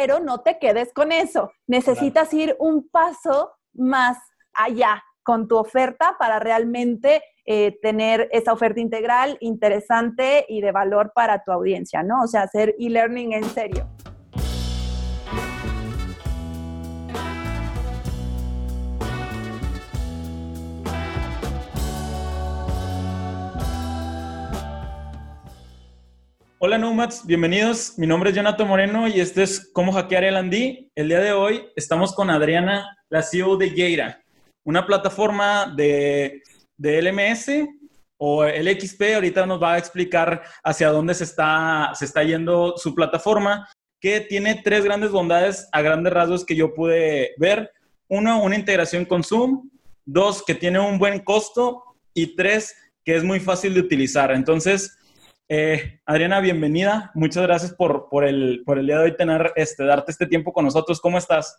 pero no te quedes con eso. Necesitas ir un paso más allá con tu oferta para realmente eh, tener esa oferta integral interesante y de valor para tu audiencia, ¿no? O sea, hacer e-learning en serio. Hola Nomads, bienvenidos. Mi nombre es Jonathan Moreno y este es Cómo hackear el Andy. El día de hoy estamos con Adriana, la CEO de Geira, una plataforma de, de LMS o LXP. Ahorita nos va a explicar hacia dónde se está, se está yendo su plataforma, que tiene tres grandes bondades a grandes rasgos que yo pude ver. Uno, una integración con Zoom. Dos, que tiene un buen costo. Y tres, que es muy fácil de utilizar. Entonces, eh, Adriana, bienvenida. Muchas gracias por, por, el, por el día de hoy tener, este, darte este tiempo con nosotros. ¿Cómo estás?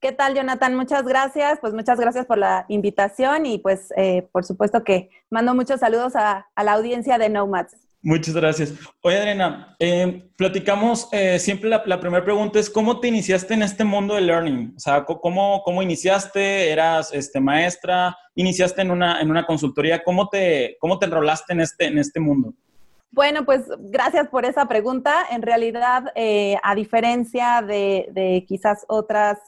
¿Qué tal, Jonathan? Muchas gracias. Pues muchas gracias por la invitación y pues eh, por supuesto que mando muchos saludos a, la audiencia de Nomads. Muchas gracias. Oye, Adriana, eh, platicamos, siempre la, primera pregunta es, ¿cómo te iniciaste en este mundo de learning? O sea, ¿cómo, cómo iniciaste? ¿Eras este, maestra? ¿Iniciaste en una, en una consultoría? ¿Cómo te, cómo te enrolaste en este, en este mundo? Bueno, pues gracias por esa pregunta. En realidad, eh, a diferencia de, quizás otras,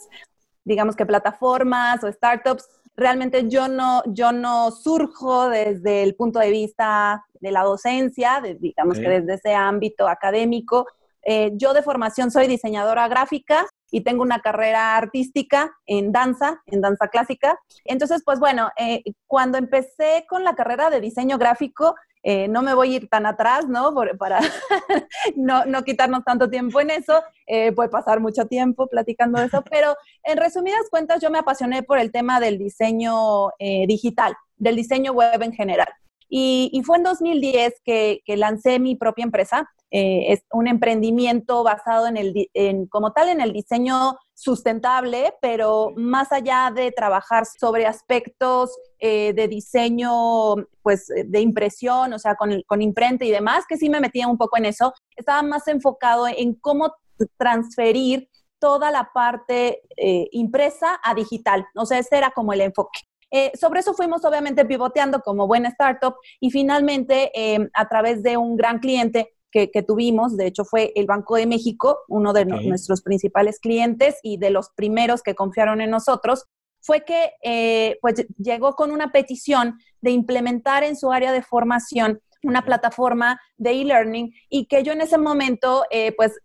digamos que plataformas o startups, realmente yo no, yo no surjo desde el punto de vista de la docencia, digamos que desde ese ámbito académico. Eh, yo de formación soy diseñadora gráfica y tengo una carrera artística en danza, en danza clásica. Entonces, pues bueno, eh, cuando empecé con la carrera de diseño gráfico, eh, no me voy a ir tan atrás, ¿no? para no, no, quitarnos tanto tiempo en eso, eh, puede pasar mucho tiempo platicando de eso, pero en resumidas cuentas yo me apasioné por el tema del diseño eh, digital, del diseño web en general. Y, fue en 2010 que, que lancé mi propia empresa. es un emprendimiento basado en el, en, como tal, en el diseño sustentable, pero más allá de trabajar sobre aspectos eh, de diseño, pues de impresión, o sea, con, con imprenta y demás, que sí me metía un poco en eso, estaba más enfocado en cómo transferir toda la parte eh, impresa a digital. O sea, ese era como el enfoque. Eh, sobre eso fuimos obviamente pivoteando como buena startup y finalmente a través de un gran cliente que, tuvimos, de hecho fue el Banco de México, uno de nuestros principales clientes y de los primeros que confiaron en nosotros, fue que eh, pues llegó con una petición de implementar en su área de formación una plataforma de e-learning y que yo en ese momento, eh, pues,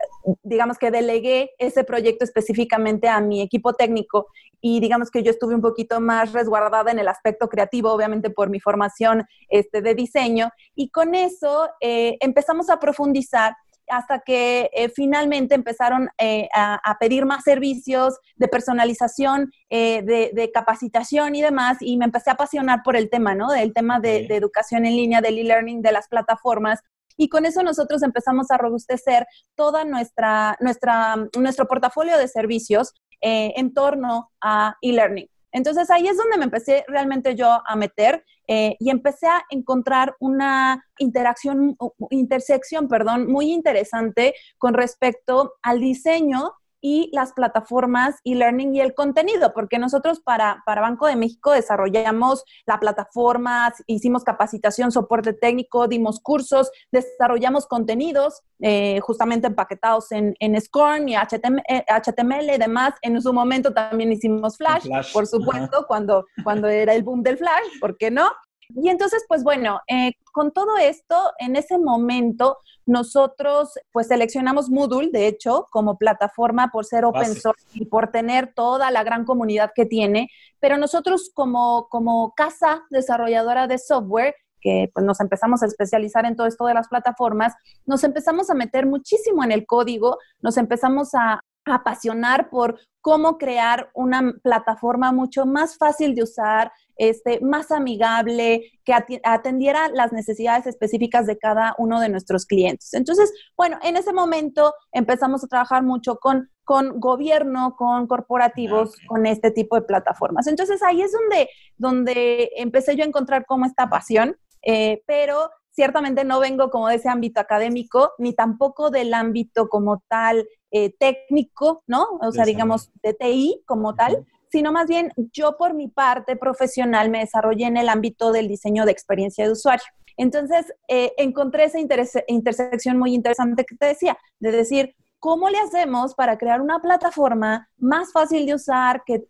digamos que delegué ese proyecto específicamente a mi equipo técnico y digamos que yo estuve un poquito más resguardada en el aspecto creativo, obviamente por mi formación este, de diseño, y con eso eh, empezamos a profundizar hasta que eh, finalmente empezaron eh, a, pedir más servicios de personalización, de, capacitación y demás, y me empecé a apasionar por el tema, ¿no? Del tema de, de educación en línea, del e-learning, de las plataformas, y con eso nosotros empezamos a robustecer toda nuestra, nuestra, nuestro portafolio de servicios eh, en torno a e-learning. Entonces ahí es donde me empecé realmente yo a meter eh, y empecé a encontrar una interacción, intersección, perdón, muy interesante con respecto al diseño y las plataformas e-learning y el contenido, porque nosotros para, para Banco de México desarrollamos la plataforma, hicimos capacitación, soporte técnico, dimos cursos, desarrollamos contenidos eh, justamente empaquetados en, en SCORM y HTML, y demás. En su momento también hicimos Flash, por supuesto, cuando, cuando era el boom del Flash, ¿por qué no? Y entonces, pues bueno, eh, con todo esto, en ese momento nosotros pues seleccionamos Moodle, de hecho, como plataforma por ser open source y por tener toda la gran comunidad que tiene, pero nosotros como, como casa desarrolladora de software, que pues, nos empezamos a especializar en todo esto de las plataformas, nos empezamos a meter muchísimo en el código, nos empezamos a, apasionar por cómo crear una plataforma mucho más fácil de usar, este, más amigable, que atendiera las necesidades específicas de cada uno de nuestros clientes. Entonces, bueno, en ese momento empezamos a trabajar mucho con, con gobierno, con corporativos, con este tipo de plataformas. Entonces, ahí es donde, donde empecé yo a encontrar como esta pasión, eh, pero ciertamente no vengo como de ese ámbito académico, ni tampoco del ámbito como tal eh, técnico, ¿no? O sea, digamos, de TI como tal, sino más bien yo por mi parte profesional me desarrollé en el ámbito del diseño de experiencia de usuario. Entonces, eh, encontré esa intersección muy interesante que te decía, de decir, ¿cómo le hacemos para crear una plataforma más fácil de usar, que,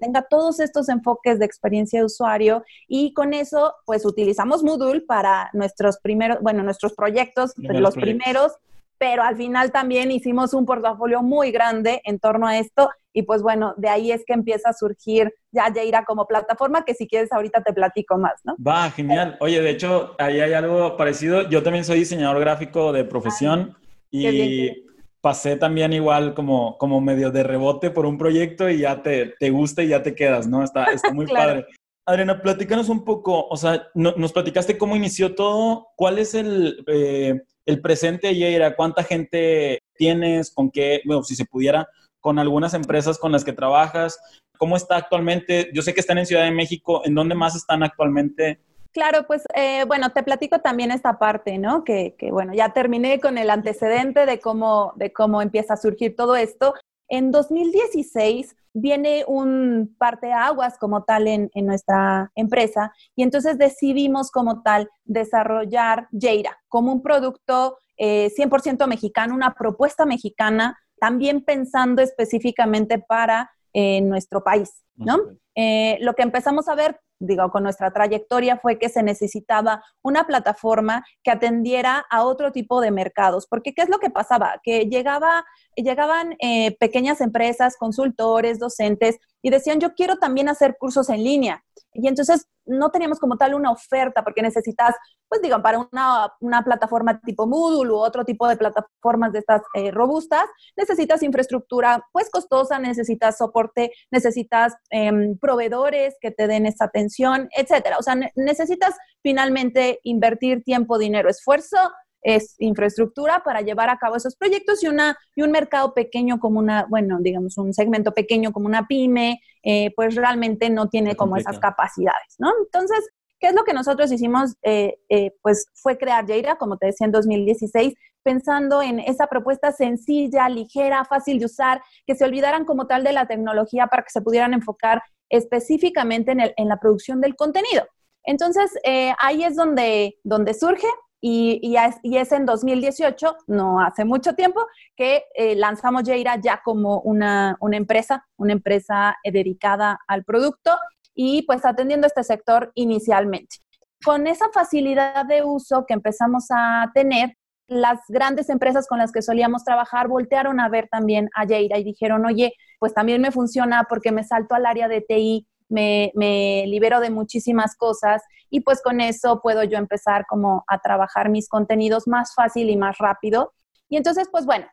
tenga todos estos enfoques de experiencia de usuario? Y con eso, pues utilizamos Moodle para nuestros primeros, bueno, nuestros proyectos, los primeros, pero al final también hicimos un portafolio muy grande en torno a esto y pues bueno, de ahí es que empieza a surgir ya Jaira como plataforma, que si quieres ahorita te platico más, ¿no? Va, genial. Oye, de hecho, ahí hay algo parecido. Yo también soy diseñador gráfico de profesión y pasé también igual como, como medio de rebote por un proyecto y ya te, te gusta y ya te quedas, ¿no? Está, está muy padre. Adriana, platícanos un poco, o sea, nos platicaste cómo inició todo, cuál es el, eh, el presente Yeira, cuánta gente tienes, con qué, bueno, si se pudiera, con algunas empresas con las que trabajas, cómo está actualmente, yo sé que están en Ciudad de México, ¿en dónde más están actualmente? Claro, pues eh, bueno, te platico también esta parte, ¿no? Que, que, bueno, ya terminé con el antecedente de cómo, de cómo empieza a surgir todo esto. En 2016 viene un parteaguas como tal en, en, nuestra empresa y entonces decidimos como tal desarrollar Jaira como un producto 100% eh, mexicano, una propuesta mexicana, también pensando específicamente para eh, nuestro país, ¿no? Eh, lo que empezamos a ver digo, con nuestra trayectoria fue que se necesitaba una plataforma que atendiera a otro tipo de mercados. Porque, ¿qué es lo que pasaba? Que llegaba, llegaban eh, pequeñas empresas, consultores, docentes, y decían, yo quiero también hacer cursos en línea. Y entonces no teníamos como tal una oferta porque necesitas, pues digan, para una, una plataforma tipo Moodle u otro tipo de plataformas de estas eh, robustas, necesitas infraestructura pues costosa, necesitas soporte, necesitas em, proveedores que te den esa atención, etcétera. O sea, necesitas finalmente invertir tiempo, dinero, esfuerzo es infraestructura para llevar a cabo esos proyectos y, una, y un mercado pequeño como una, bueno, digamos, un segmento pequeño como una pyme, eh, pues realmente no tiene como esas capacidades, ¿no? Entonces, ¿qué es lo que nosotros hicimos? Eh, eh, pues fue crear Jaira, como te decía, en 2016, pensando en esa propuesta sencilla, ligera, fácil de usar, que se olvidaran como tal de la tecnología para que se pudieran enfocar específicamente en, el, en la producción del contenido. Entonces, ahí es donde, donde surge y, es, en 2018, no hace mucho tiempo, que eh, lanzamos Jaira ya como una, empresa, una empresa eh, dedicada al producto y pues atendiendo este sector inicialmente. Con esa facilidad de uso que empezamos a tener, las grandes empresas con las que solíamos trabajar voltearon a ver también a Jaira y dijeron, oye, pues también me funciona porque me salto al área de TI me, libero de muchísimas cosas y pues con eso puedo yo empezar como a trabajar mis contenidos más fácil y más rápido. Y entonces, pues bueno,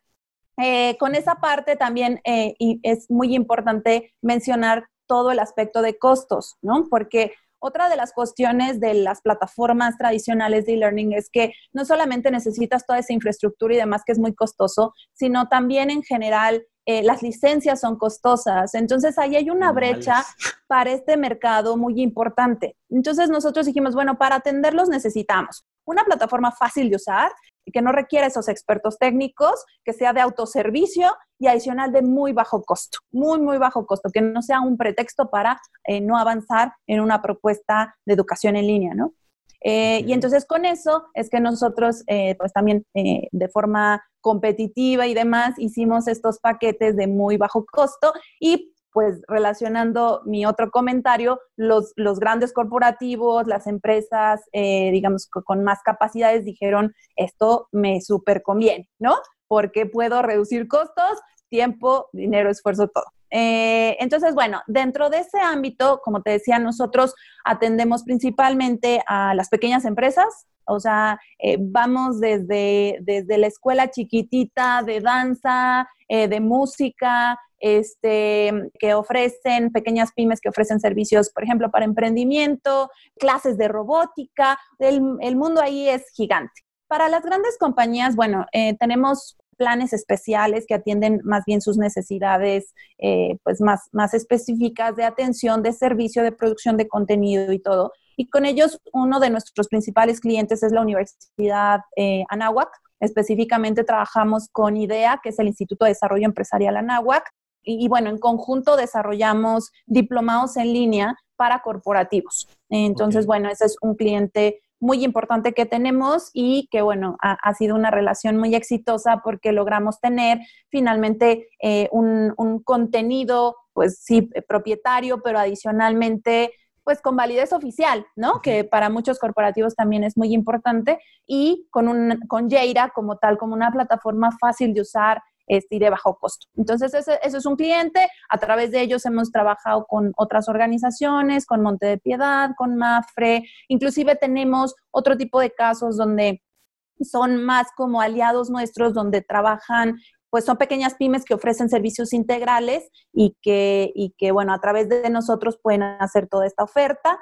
eh, con esa parte también eh, es muy importante mencionar todo el aspecto de costos, ¿no? Porque otra de las cuestiones de las plataformas tradicionales de e-learning es que no solamente necesitas toda esa infraestructura y demás que es muy costoso, sino también en general eh, las licencias son costosas. Entonces ahí hay una brecha para este mercado muy importante. Entonces nosotros dijimos, bueno, para atenderlos necesitamos una plataforma fácil de usar, que no requiera esos expertos técnicos, que sea de autoservicio y adicional de muy bajo costo, muy, muy bajo costo, que no sea un pretexto para eh, no avanzar en una propuesta de educación en línea, ¿no? Eh, y entonces con eso es que nosotros, eh, pues también eh, de forma competitiva y demás, hicimos estos paquetes de muy bajo costo y pues relacionando mi otro comentario, los, los grandes corporativos, las empresas, digamos, con más capacidades dijeron, esto me súper conviene, ¿no? Porque puedo reducir costos, tiempo, dinero, esfuerzo, todo. Eh, entonces, bueno, dentro de ese ámbito, como te decía, nosotros atendemos principalmente a las pequeñas empresas, o sea, eh, vamos desde, desde la escuela chiquitita de danza, eh, de música, este, que ofrecen, pequeñas pymes que ofrecen servicios, por ejemplo, para emprendimiento, clases de robótica, el, el mundo ahí es gigante. Para las grandes compañías, bueno, tenemos planes especiales que atienden más bien sus necesidades eh, pues más, más específicas de atención, de servicio, de producción de contenido y todo. Y con ellos, uno de nuestros principales clientes es la Universidad eh, Anáhuac, específicamente trabajamos con IDEA, que es el Instituto de Desarrollo Empresarial Anáhuac, y, bueno, en conjunto desarrollamos diplomados en línea para corporativos. Entonces, bueno, ese es un cliente muy importante que tenemos y que, bueno, ha, sido una relación muy exitosa porque logramos tener finalmente eh, un, un, contenido, pues sí, propietario, pero adicionalmente pues con validez oficial, ¿no? Que para muchos corporativos también es muy importante y con, un, con Jaira como tal, como una plataforma fácil de usar, este, y de bajo costo. Entonces, ese, es un cliente. A través de ellos hemos trabajado con otras organizaciones, con Monte de Piedad, con Mafre. Inclusive tenemos otro tipo de casos donde son más como aliados nuestros, donde trabajan pues son pequeñas pymes que ofrecen servicios integrales y que, y que, bueno, a través de nosotros pueden hacer toda esta oferta.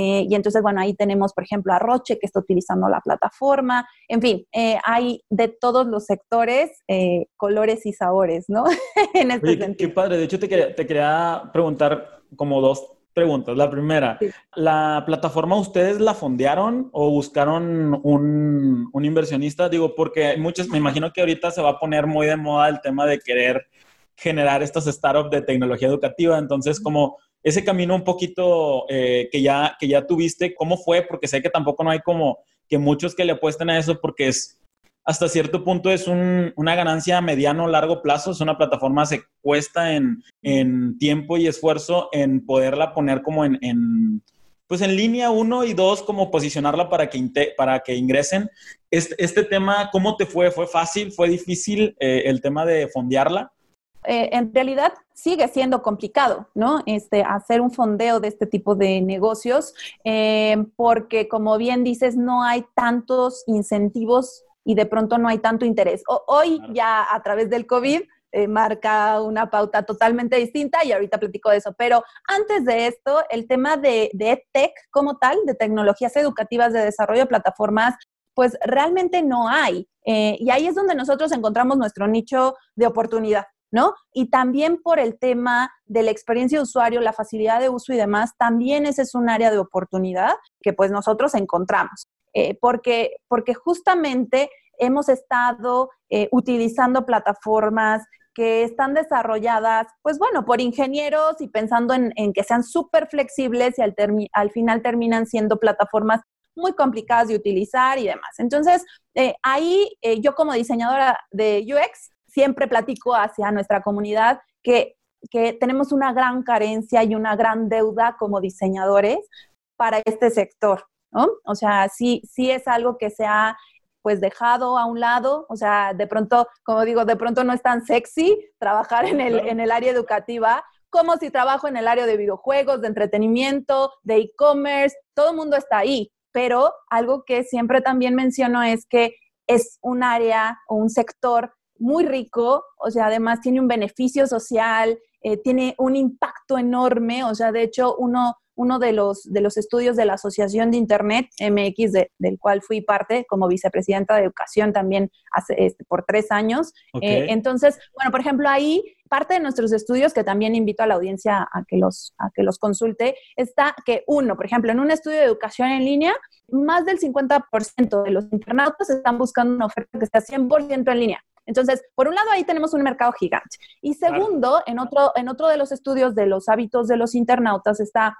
Eh, y entonces, bueno, ahí tenemos, por ejemplo, a Roche, que está utilizando la plataforma. En fin, eh, hay de todos los sectores, eh, colores y sabores, ¿no? en este sentido. Qué, padre. De hecho, te quería, te quería preguntar como dos preguntas. La primera, ¿la plataforma ustedes la fondearon o buscaron un, un, inversionista? Digo, porque muchos, me imagino que ahorita se va a poner muy de moda el tema de querer generar estos startups de tecnología educativa. Entonces, como ese camino un poquito eh, que, ya, que ya tuviste, ¿cómo fue? Porque sé que tampoco no hay como que muchos que le apuesten a eso porque es hasta cierto punto es una ganancia a mediano o largo plazo. Es una plataforma se cuesta en, tiempo y esfuerzo en poderla poner como en, pues en línea uno y dos, como posicionarla para que, para que ingresen. Este, este, tema, ¿cómo te fue? ¿Fue fácil? ¿Fue difícil eh, el tema de fondearla? Eh, en realidad sigue siendo complicado, ¿no? Este, hacer un fondeo de este tipo de negocios, eh, porque como bien dices, no hay tantos incentivos y de pronto no hay tanto interés. hoy ya a través del COVID eh, marca una pauta totalmente distinta y ahorita platico de eso. Pero antes de esto, el tema de, de tech como tal, de tecnologías educativas de desarrollo de plataformas, pues realmente no hay. Eh, y ahí es donde nosotros encontramos nuestro nicho de oportunidad. ¿No? Y también por el tema de la experiencia de usuario, la facilidad de uso y demás, también ese es un área de oportunidad que pues nosotros encontramos. Eh, porque, porque justamente hemos estado eh, utilizando plataformas que están desarrolladas, pues bueno, por ingenieros y pensando en, que sean súper flexibles y al, al, final terminan siendo plataformas muy complicadas de utilizar y demás. Entonces, eh, ahí yo como diseñadora de UX siempre platico hacia nuestra comunidad que, que tenemos una gran carencia y una gran deuda como diseñadores para este sector. ¿no? O sea, sí, sí es algo que se ha pues dejado a un lado, o sea, de pronto, como digo, de pronto no es tan sexy trabajar en el, en el área educativa, como si trabajo en el área de videojuegos, de entretenimiento, de e-commerce, todo el mundo está ahí, pero algo que siempre también menciono es que es un área o un sector muy rico, o sea, además tiene un beneficio social, eh, tiene un impacto enorme, o sea, de hecho, uno uno de los, de los estudios de la Asociación de Internet MX, del cual fui parte como vicepresidenta de Educación también hace, este, por tres años. Eh, entonces, bueno, por ejemplo, ahí parte de nuestros estudios, que también invito a la audiencia a que los, a que los consulte, está que uno, por ejemplo, en un estudio de educación en línea, más del 50% de los internautas están buscando una oferta que está 100% en línea. Entonces, por un lado, ahí tenemos un mercado gigante. Y segundo, en, otro, en otro de los estudios de los hábitos de los internautas está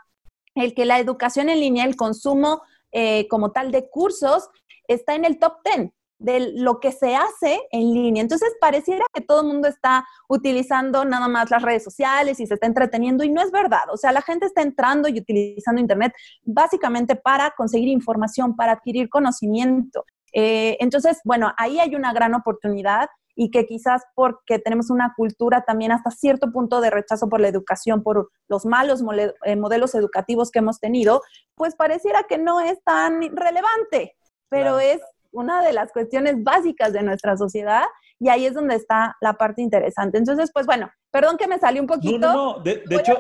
el que la educación en línea, el consumo eh, como tal de cursos, está en el top 10 de lo que se hace en línea. Entonces, pareciera que todo el mundo está utilizando nada más las redes sociales y se está entreteniendo y no es verdad. O sea, la gente está entrando y utilizando Internet básicamente para conseguir información, para adquirir conocimiento. Eh, entonces, bueno, ahí hay una gran oportunidad y que quizás porque tenemos una cultura también hasta cierto punto de rechazo por la educación, por los malos eh, modelos educativos que hemos tenido, pues pareciera que no es tan relevante, pero es una de las cuestiones básicas de nuestra sociedad y ahí es donde está la parte interesante. Entonces, pues bueno, perdón que me salió un poquito. No, no, no. de, hecho,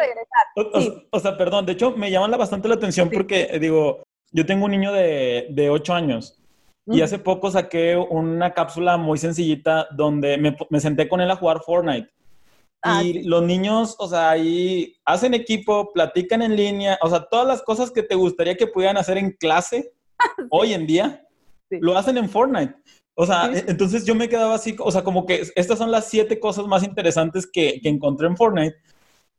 o, sea, perdón, de hecho me llama bastante la atención porque, eh, digo, yo tengo un niño de, de 8 años y hace poco saqué una cápsula muy sencillita donde me, senté con él a jugar Fortnite. Ah, y los niños, o sea, ahí hacen equipo, platican en línea, o sea, todas las cosas que te gustaría que pudieran hacer en clase hoy en día, lo hacen en Fortnite. O sea, entonces yo me quedaba así, o sea, como que estas son las siete cosas más interesantes que, que encontré en Fortnite.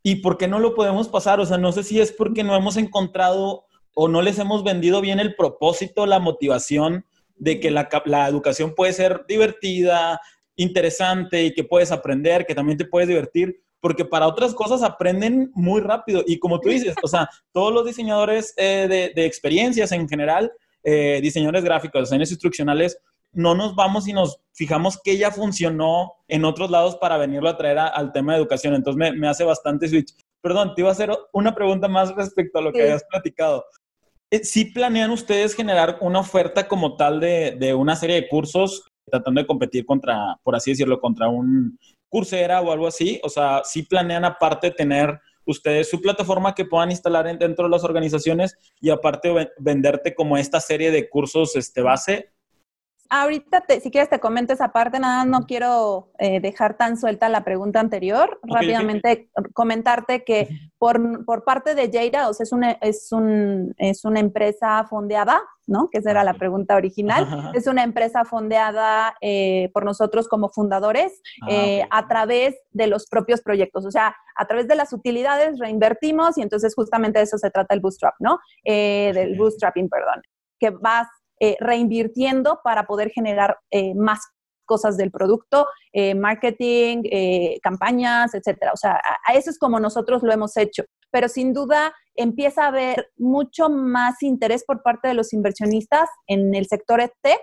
¿Y por qué no lo podemos pasar? O sea, no sé si es porque no hemos encontrado o no les hemos vendido bien el propósito, la motivación de que la, la, educación puede ser divertida, interesante y que puedes aprender, que también te puedes divertir, porque para otras cosas aprenden muy rápido. Y como tú dices, o sea, todos los diseñadores eh, de, de, experiencias en general, eh, diseñadores gráficos, diseñadores instruccionales, no nos vamos y nos fijamos que ya funcionó en otros lados para venirlo a traer a, al tema de educación. Entonces me, me, hace bastante switch. Perdón, te iba a hacer una pregunta más respecto a lo que sí. habías platicado. Eh, ¿Sí planean ustedes generar una oferta como tal de, de, una serie de cursos tratando de competir contra, por así decirlo, contra un Coursera o algo así? O sea, ¿sí planean aparte tener ustedes su plataforma que puedan instalar en, dentro de las organizaciones y aparte venderte como esta serie de cursos este, base ahorita, te, si quieres, te comento esa parte. Nada, no quiero eh, dejar tan suelta la pregunta anterior. Okay, Rápidamente okay. comentarte que por, por, parte de Jada, o sea, es una, es, un, es una empresa fondeada, ¿no? Que esa era la pregunta original. Ajá. Es una empresa fondeada eh, por nosotros como fundadores ah, eh, okay. a través de los propios proyectos. O sea, a través de las utilidades reinvertimos y entonces justamente de eso se trata el bootstrap, ¿no? Eh, del bootstrapping, perdón. Que vas eh, reinvirtiendo para poder generar eh, más cosas del producto, eh, marketing, eh, campañas, etcétera. O sea, a, a, eso es como nosotros lo hemos hecho. Pero sin duda empieza a haber mucho más interés por parte de los inversionistas en el sector tech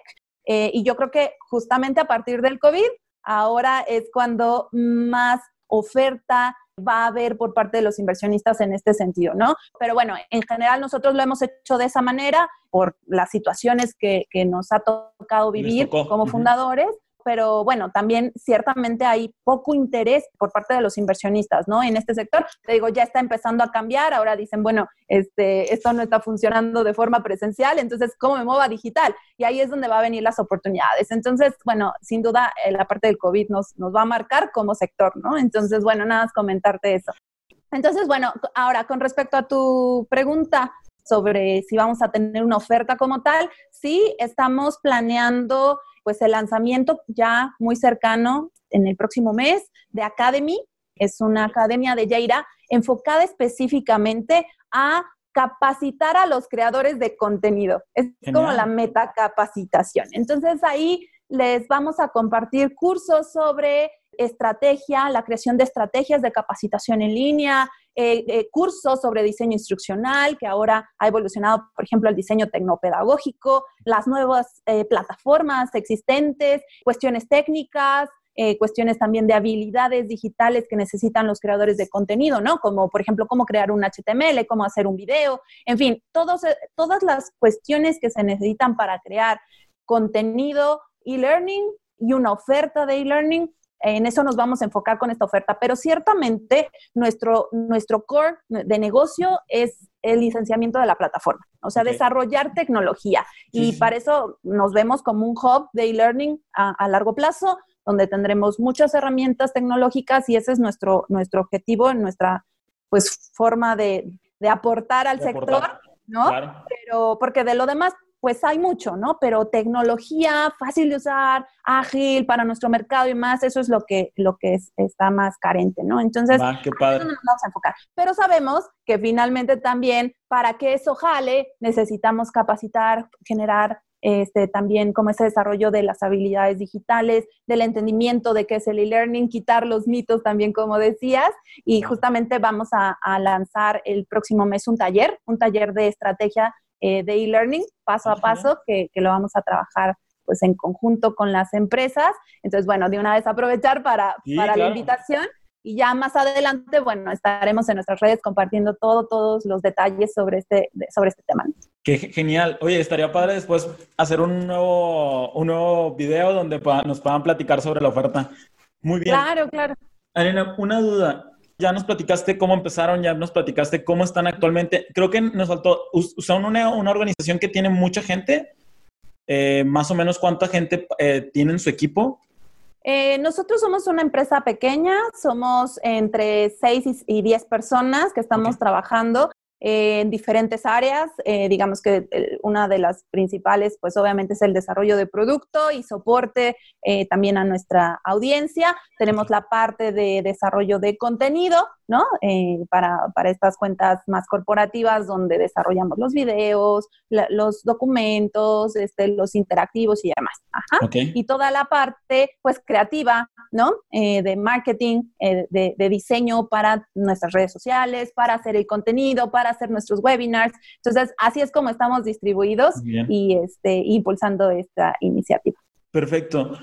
eh, y yo creo que justamente a partir del COVID ahora es cuando más oferta va a haber por parte de los inversionistas en este sentido, ¿no? Pero bueno, en general nosotros lo hemos hecho de esa manera por las situaciones que, que nos ha tocado vivir como fundadores. Uh -huh pero bueno, también ciertamente hay poco interés por parte de los inversionistas, ¿no? En este sector, te digo, ya está empezando a cambiar, ahora dicen, bueno, este, esto no está funcionando de forma presencial, entonces, ¿cómo me muevo a digital? Y ahí es donde va a venir las oportunidades. Entonces, bueno, sin duda, eh, la parte del COVID nos, nos va a marcar como sector, ¿no? Entonces, bueno, nada más comentarte eso. Entonces, bueno, ahora con respecto a tu pregunta, sobre si vamos a tener una oferta como tal, sí, estamos planeando pues el lanzamiento ya muy cercano en el próximo mes de Academy. Es una academia de Yaira enfocada específicamente a capacitar a los creadores de contenido. Es Genial. como la metacapacitación. Entonces ahí les vamos a compartir cursos sobre estrategia, la creación de estrategias de capacitación en línea, eh, eh, cursos sobre diseño instruccional, que ahora ha evolucionado, por ejemplo, el diseño tecnopedagógico, las nuevas eh, plataformas existentes, cuestiones técnicas, cuestiones también de habilidades digitales que necesitan los creadores de contenido, ¿no? Como, por ejemplo, cómo crear un HTML, cómo hacer un video, en fin, todos, todas las cuestiones que se necesitan para crear contenido e-learning y una oferta de e-learning en eso nos vamos a enfocar con esta oferta, pero ciertamente nuestro, nuestro core de negocio es el licenciamiento de la plataforma, o sea, okay. desarrollar tecnología. Y sí. para eso nos vemos como un hub de e-learning a, a, largo plazo, donde tendremos muchas herramientas tecnológicas y ese es nuestro, nuestro objetivo, nuestra pues, forma de, de aportar al de sector, aportar. ¿no? Claro. Pero porque de lo demás pues hay mucho, ¿no? Pero tecnología fácil de usar, ágil para nuestro mercado y más, eso es lo que, lo que es, está más carente, ¿no? Entonces, Va, qué padre. nos vamos a enfocar. Pero sabemos que finalmente también para que eso jale, necesitamos capacitar, generar este, también como ese desarrollo de las habilidades digitales, del entendimiento de qué es el e-learning, quitar los mitos también, como decías, y justamente vamos a, a lanzar el próximo mes un taller, un taller de estrategia eh, de e-learning paso a paso que, que, lo vamos a trabajar pues en conjunto con las empresas. Entonces, bueno, de una vez aprovechar para, sí, para claro. la invitación y ya más adelante, bueno, estaremos en nuestras redes compartiendo todo, todos los detalles sobre este, sobre este tema. Qué genial. Oye, estaría padre después hacer un nuevo, un nuevo video donde nos puedan platicar sobre la oferta. Muy bien. Claro, claro. Arena, una duda ya nos platicaste cómo empezaron, ya nos platicaste cómo están actualmente. Creo que nos faltó, son una, una organización que tiene mucha gente, eh, más o menos cuánta gente eh, tiene en su equipo. Eh, nosotros somos una empresa pequeña, somos entre 6 y 10 personas que estamos okay. trabajando. Eh, en diferentes áreas. Eh, digamos que una de las principales, pues obviamente es el desarrollo de producto y soporte también a nuestra audiencia. Tenemos la parte de desarrollo de contenido, ¿no? para, para, estas cuentas más corporativas donde desarrollamos los videos, los documentos, este, los interactivos y demás. Ajá. Y toda la parte, pues, creativa, ¿no? de marketing, de, de diseño para nuestras redes sociales, para hacer el contenido, para hacer nuestros webinars. Entonces, así es como estamos distribuidos y este, impulsando esta iniciativa. Perfecto.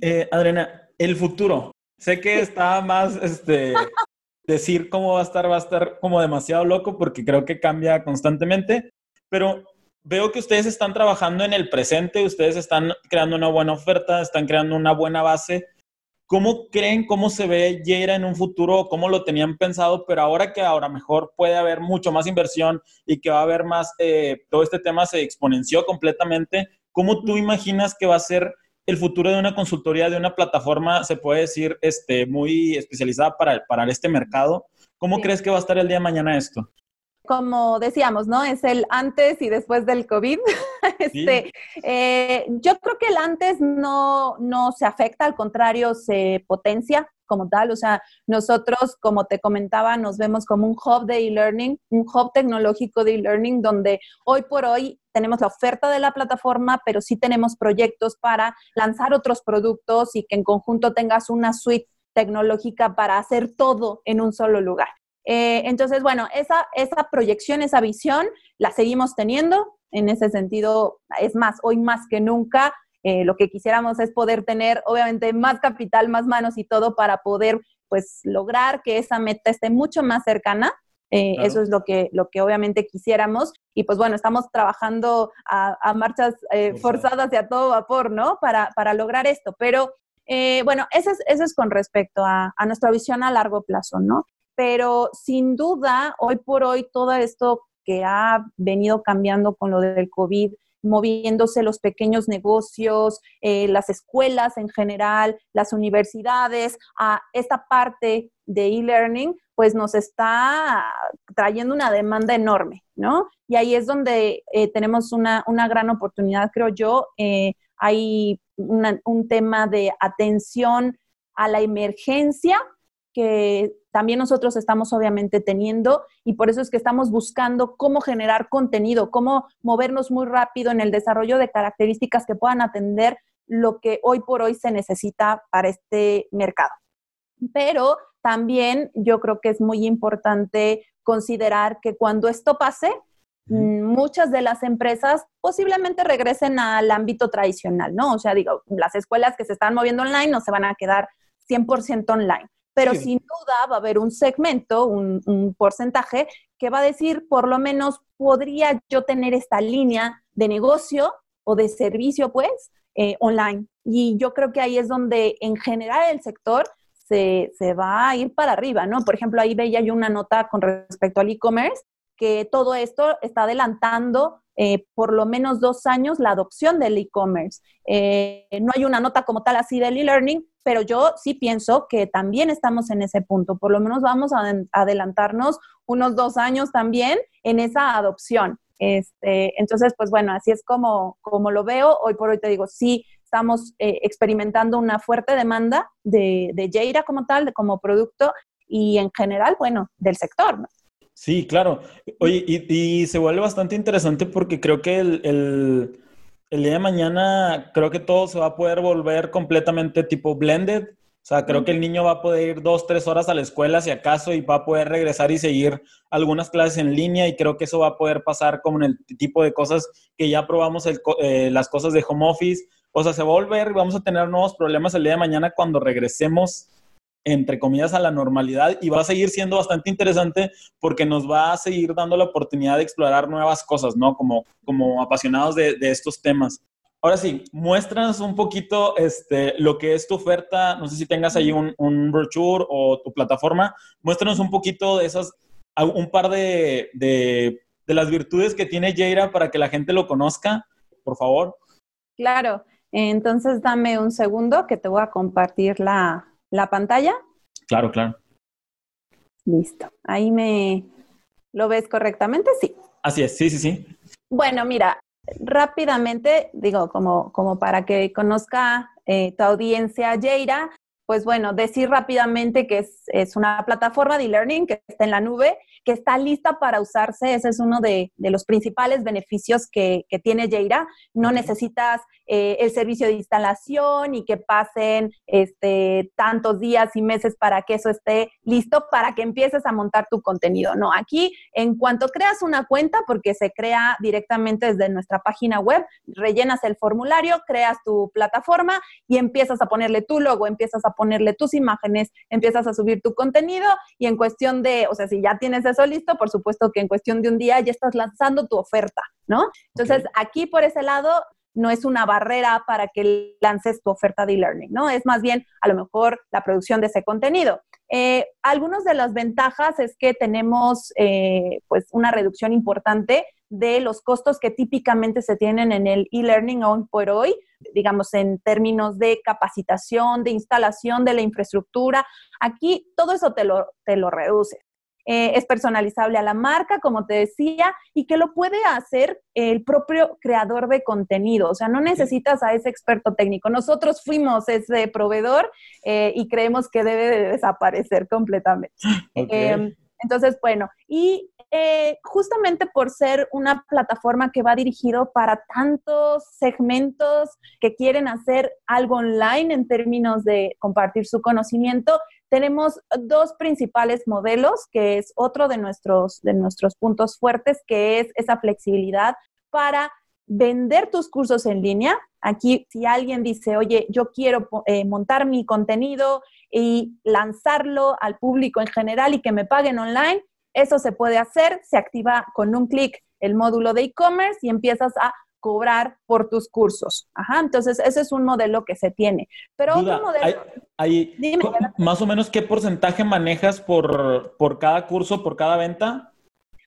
Eh, Adriana, el futuro. Sé que está más, este, decir cómo va a estar, va a estar como demasiado loco porque creo que cambia constantemente, pero veo que ustedes están trabajando en el presente, ustedes están creando una buena oferta, están creando una buena base ¿Cómo creen cómo se ve Yeira en un futuro? ¿Cómo lo tenían pensado? Pero ahora que ahora mejor puede haber mucho más inversión y que va a haber más, eh, todo este tema se exponenció completamente. ¿Cómo tú imaginas que va a ser el futuro de una consultoría, de una plataforma, se puede decir, este, muy especializada para, para este mercado? ¿Cómo crees que va a estar el día de mañana esto? Como decíamos, ¿no? Es el antes y después del COVID. este, eh, yo creo que el antes no, no se afecta, al contrario, se potencia como tal. O sea, nosotros, como te comentaba, nos vemos como un hub de e-learning, un hub tecnológico de e-learning, donde hoy por hoy tenemos la oferta de la plataforma, pero sí tenemos proyectos para lanzar otros productos y que en conjunto tengas una suite tecnológica para hacer todo en un solo lugar. Eh, entonces, bueno, esa, esa proyección, esa visión, la seguimos teniendo. En ese sentido, es más, hoy más que nunca, eh, lo que quisiéramos es poder tener, obviamente, más capital, más manos y todo para poder, pues, lograr que esa meta esté mucho más cercana. Eh, eso es lo que, lo que obviamente quisiéramos. Y pues bueno, estamos trabajando a, marchas forzadas y a todo vapor, ¿no? Para, para lograr esto. Pero bueno, eso es, eso es con respecto a, a, nuestra visión a largo plazo, ¿no? Pero sin duda, hoy por hoy, todo esto que ha venido cambiando con lo del COVID, moviéndose los pequeños negocios, eh, las escuelas en general, las universidades, a esta parte de e-learning, pues nos está trayendo una demanda enorme, ¿no? Y ahí es donde eh, tenemos una, gran oportunidad, creo yo. Eh, hay un tema de atención a la emergencia que también nosotros estamos obviamente teniendo y por eso es que estamos buscando cómo generar contenido, cómo movernos muy rápido en el desarrollo de características que puedan atender lo que hoy por hoy se necesita para este mercado. Pero también yo creo que es muy importante considerar que cuando esto pase, muchas de las empresas posiblemente regresen al ámbito tradicional, ¿no? O sea, digo, las escuelas que se están moviendo online no se van a quedar 100% online pero sin duda va a haber un segmento, un, porcentaje que va a decir, por lo menos, podría yo tener esta línea de negocio o de servicio, pues, eh, online. Y yo creo que ahí es donde en general el sector se, va a ir para arriba, ¿no? Por ejemplo, ahí veía yo una nota con respecto al e-commerce, que todo esto está adelantando eh, por lo menos dos años la adopción del e-commerce. Eh, no hay una nota como tal así del e-learning, pero yo sí pienso que también estamos en ese punto. Por lo menos vamos a adelantarnos unos dos años también en esa adopción. Este, entonces, pues bueno, así es como, como lo veo. Hoy por hoy te digo, sí estamos eh, experimentando una fuerte demanda de, de como tal, de, como producto y en general, bueno, del sector. Sí, claro. Oye, y, se vuelve bastante interesante porque creo que el día de mañana creo que todo se va a poder volver completamente tipo blended. O sea, creo que el niño va a poder ir dos, tres horas a la escuela si acaso y va a poder regresar y seguir algunas clases en línea y creo que eso va a poder pasar como en el tipo de cosas que ya probamos eh, las cosas de home office. O sea, se va a volver y vamos a tener nuevos problemas el día de mañana cuando regresemos entre comillas, a la normalidad y va a seguir siendo bastante interesante porque nos va a seguir dando la oportunidad de explorar nuevas cosas, ¿no? Como, como apasionados de, estos temas. Ahora sí, muéstranos un poquito este, lo que es tu oferta. No sé si tengas ahí un, un brochure o tu plataforma. Muéstranos un poquito de esas, un par de, de, de las virtudes que tiene Jaira para que la gente lo conozca, por favor. Claro, entonces dame un segundo que te voy a compartir la, la pantalla. Claro, claro. Listo. Ahí me, ¿Lo ves correctamente? Sí. Así es, sí, sí, sí. Bueno, mira, rápidamente, digo, como, como para que conozca eh, tu audiencia, Jaira, pues bueno, decir rápidamente que es, es una plataforma de e-learning que está en la nube que está lista para usarse. Ese es uno de, los principales beneficios que, tiene Jaira. No necesitas eh, el servicio de instalación y que pasen este, tantos días y meses para que eso esté listo para que empieces a montar tu contenido. No, aquí en cuanto creas una cuenta, porque se crea directamente desde nuestra página web, rellenas el formulario, creas tu plataforma y empiezas a ponerle tu logo, empiezas a ponerle tus imágenes, empiezas a subir tu contenido y en cuestión de, o sea, si ya tienes eso listo, por supuesto que en cuestión de un día ya estás lanzando tu oferta, ¿no? Entonces, aquí por ese lado no es una barrera para que lances tu oferta de e-learning, ¿no? Es más bien a lo mejor la producción de ese contenido. Eh, algunas de las ventajas es que tenemos eh, pues una reducción importante de los costos que típicamente se tienen en el e-learning hoy por hoy, digamos en términos de capacitación, de instalación de la infraestructura. Aquí todo eso te lo, te lo reduce. Eh, es personalizable a la marca, como te decía, y que lo puede hacer el propio creador de contenido. O sea, no necesitas a ese experto técnico. Nosotros fuimos ese proveedor eh, y creemos que debe de desaparecer completamente. Em, entonces, bueno, y eh, justamente por ser una plataforma que va dirigido para tantos segmentos que quieren hacer algo online en términos de compartir su conocimiento, tenemos dos principales modelos, que es otro de nuestros, de nuestros puntos fuertes, que es esa flexibilidad para vender tus cursos en línea. Aquí, si alguien dice, oye, yo quiero eh, montar mi contenido y lanzarlo al público en general y que me paguen online, eso se puede hacer, se activa con un clic el módulo de e-commerce y empiezas a cobrar por tus cursos. Ajá, entonces ese es un modelo que se tiene. Pero otro modelo... Hay, más o menos qué porcentaje manejas por, por cada curso, por cada venta?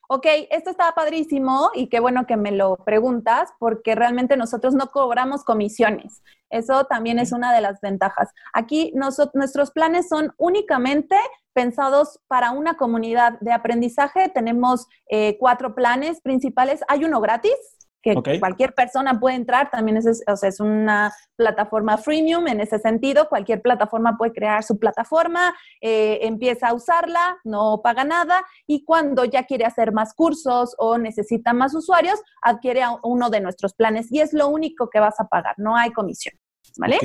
Ok, esto está padrísimo y qué bueno que me lo preguntas porque realmente nosotros no cobramos comisiones. Eso también es una de las ventajas. Aquí nuestros planes son únicamente pensados para una comunidad de aprendizaje. Tenemos eh, cuatro planes principales. Hay uno gratis, que cualquier persona puede entrar, también es, o sea, es una plataforma freemium en ese sentido, cualquier plataforma puede crear su plataforma, eh, empieza a usarla, no paga nada y cuando ya quiere hacer más cursos o necesita más usuarios, adquiere uno de nuestros planes y es lo único que vas a pagar, no hay comisión, ¿vale?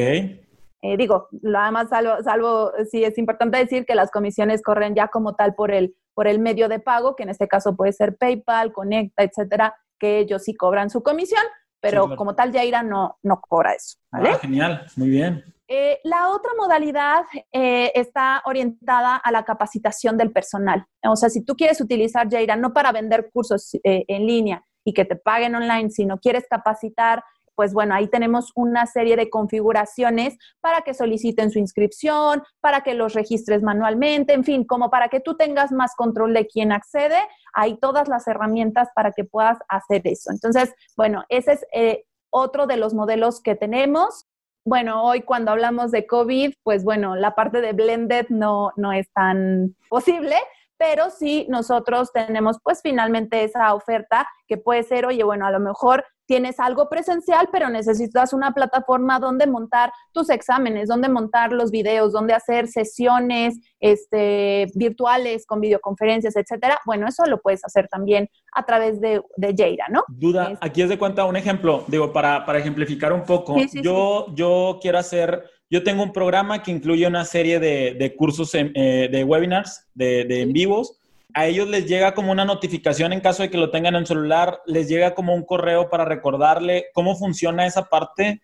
Eh, digo, nada más salvo, salvo, sí es importante decir que las comisiones corren ya como tal por el, por el medio de pago, que en este caso puede ser PayPal, Conecta, etcétera, que ellos sí cobran su comisión, pero como tal Yaira no, no cobra eso. ¿vale? Ah, genial, muy bien. Eh, la otra modalidad eh, está orientada a la capacitación del personal. O sea, si tú quieres utilizar Yaira no para vender cursos eh, en línea y que te paguen online, sino quieres capacitar pues bueno, ahí tenemos una serie de configuraciones para que soliciten su inscripción, para que los registres manualmente, en fin, como para que tú tengas más control de quién accede, hay todas las herramientas para que puedas hacer eso. Entonces, bueno, ese es eh, otro de los modelos que tenemos. Bueno, hoy cuando hablamos de COVID, pues bueno, la parte de blended no, no es tan posible, pero sí nosotros tenemos pues finalmente esa oferta que puede ser, oye, bueno, a lo mejor tienes algo presencial, pero necesitas una plataforma donde montar tus exámenes, donde montar los videos, donde hacer sesiones este, virtuales con videoconferencias, etcétera. Bueno, eso lo puedes hacer también a través de, de ¿no? Duda, aquí es de cuenta un ejemplo, digo, para, para ejemplificar un poco. yo, yo quiero hacer, yo tengo un programa que incluye una serie de, de cursos, eh, de webinars, de, de en vivos a ellos les llega como una notificación en caso de que lo tengan en celular, les llega como un correo para recordarle cómo funciona esa parte,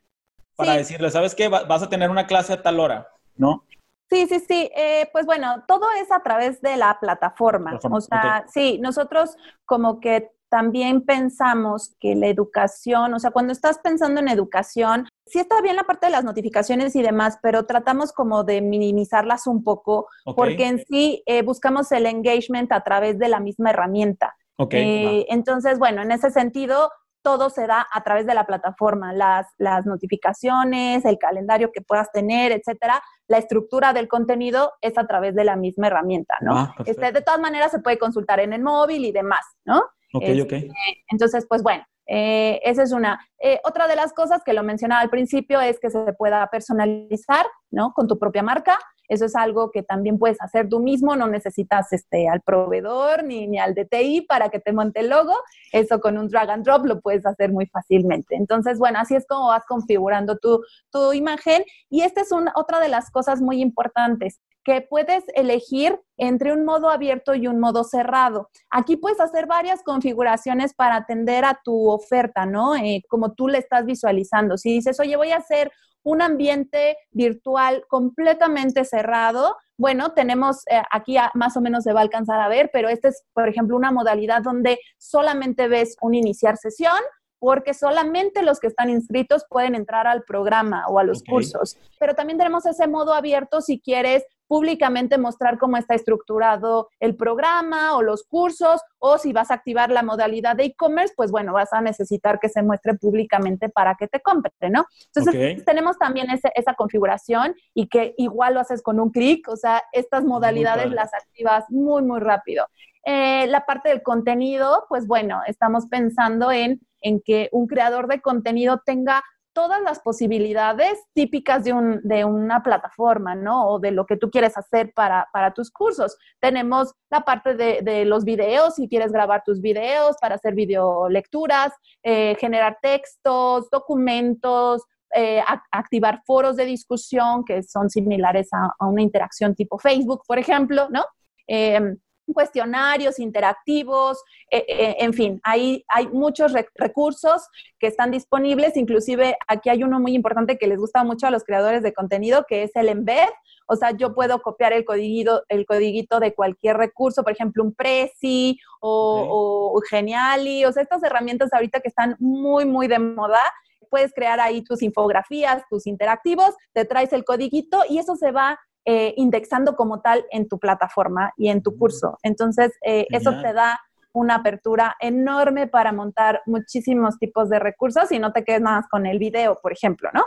para decirle, ¿sabes qué? Vas a tener una clase a tal hora, ¿no? Sí, sí, sí. Eh, pues bueno, todo es a través de la plataforma. O sea, sí, nosotros como que también pensamos que la educación, o sea, cuando estás pensando en educación, sí está bien la parte de las notificaciones y demás, pero tratamos como de minimizarlas un poco, porque en sí eh, buscamos el engagement a través de la misma herramienta. Eh, entonces, bueno, en ese sentido, todo se da a través de la plataforma, las, las notificaciones, el calendario que puedas tener, etcétera. La estructura del contenido es a través de la misma herramienta, ¿no? Ah, este, de todas maneras se puede consultar en el móvil y demás, ¿no? Ok, ok. Este, entonces, pues bueno, eh, esa es una. Eh, otra de las cosas que lo mencionaba al principio es que se pueda personalizar, ¿no? Con tu propia marca. Eso es algo que también puedes hacer tú mismo, no necesitas este, al proveedor ni, ni al DTI para que te monte el logo. Eso con un drag and drop lo puedes hacer muy fácilmente. Entonces, bueno, así es como vas configurando tu, tu imagen. Y esta es una, otra de las cosas muy importantes que puedes elegir entre un modo abierto y un modo cerrado. Aquí puedes hacer varias configuraciones para atender a tu oferta, ¿no? Eh, como tú le estás visualizando. Si dices, oye, voy a hacer un ambiente virtual completamente cerrado, bueno, tenemos eh, aquí más o menos se va a alcanzar a ver, pero esta es, por ejemplo, una modalidad donde solamente ves un iniciar sesión, porque solamente los que están inscritos pueden entrar al programa o a los cursos. Pero también tenemos ese modo abierto si quieres públicamente mostrar cómo está estructurado el programa o los cursos, o si vas a activar la modalidad de e-commerce, pues bueno, vas a necesitar que se muestre públicamente para que te compre, ¿no? Entonces, tenemos también esa configuración y que igual lo haces con un clic, o sea, estas modalidades las activas muy, muy rápido. Eh, la parte del contenido, pues bueno, estamos pensando en, en que un creador de contenido tenga todas las posibilidades típicas de, un, de, una plataforma, ¿no? O de lo que tú quieres hacer para, tus cursos. Tenemos la parte de, los videos, si quieres grabar tus videos para hacer videolecturas, eh, generar textos, documentos, eh, activar foros de discusión que son similares a, una interacción tipo Facebook, por ejemplo, ¿no? Eh, cuestionarios interactivos, eh, eh, en fin, hay, hay muchos recursos que están disponibles, inclusive aquí hay uno muy importante que les gusta mucho a los creadores de contenido, que es el embed, o sea, yo puedo copiar el codiguito, el codiguito de cualquier recurso, por ejemplo, un Prezi o, o Geniali, o sea, estas herramientas ahorita que están muy, muy de moda, puedes crear ahí tus infografías, tus interactivos, te traes el codiguito y eso se va eh, indexando como tal en tu plataforma y en tu mm. curso. Entonces, eh, eso te da una apertura enorme para montar muchísimos tipos de recursos y no te quedes nada más con el video, por ejemplo, ¿no?